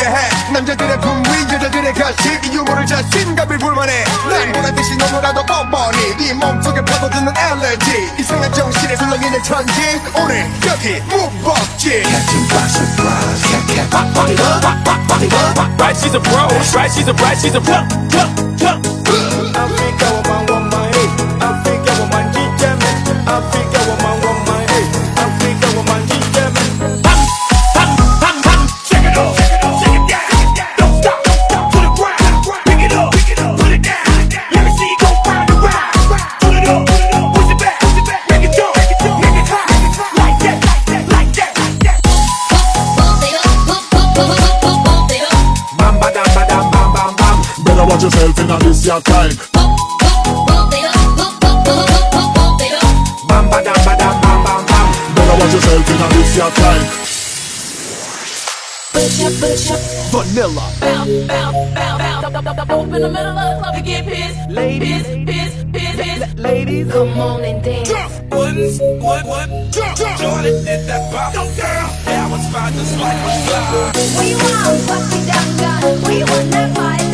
하게 해 남자들의 품위 여자들의 가식 이 유머를 자신감이 불만해 난 보란듯이 너무나도 뻔뻔히 네 몸속에 파고드는 엘레지 이상한 정신에 술렁이는 천지 오늘 여기 무법지 Right, she's a pro. Right, she's a right, she's a pro. pro, pro. Watch yourself in this your time. Bam bam bam bam Better watch yourself in this your time. Vanilla bounce, bounce, bounce, bounce. Open the middle of the club to get pissed. Ladies. pissed, pissed, pissed, pissed. Ladies Come on and dance. What? What? What? Jordan did that pop. Girl, that was fine just like a fly. We want what we done got. We want that fight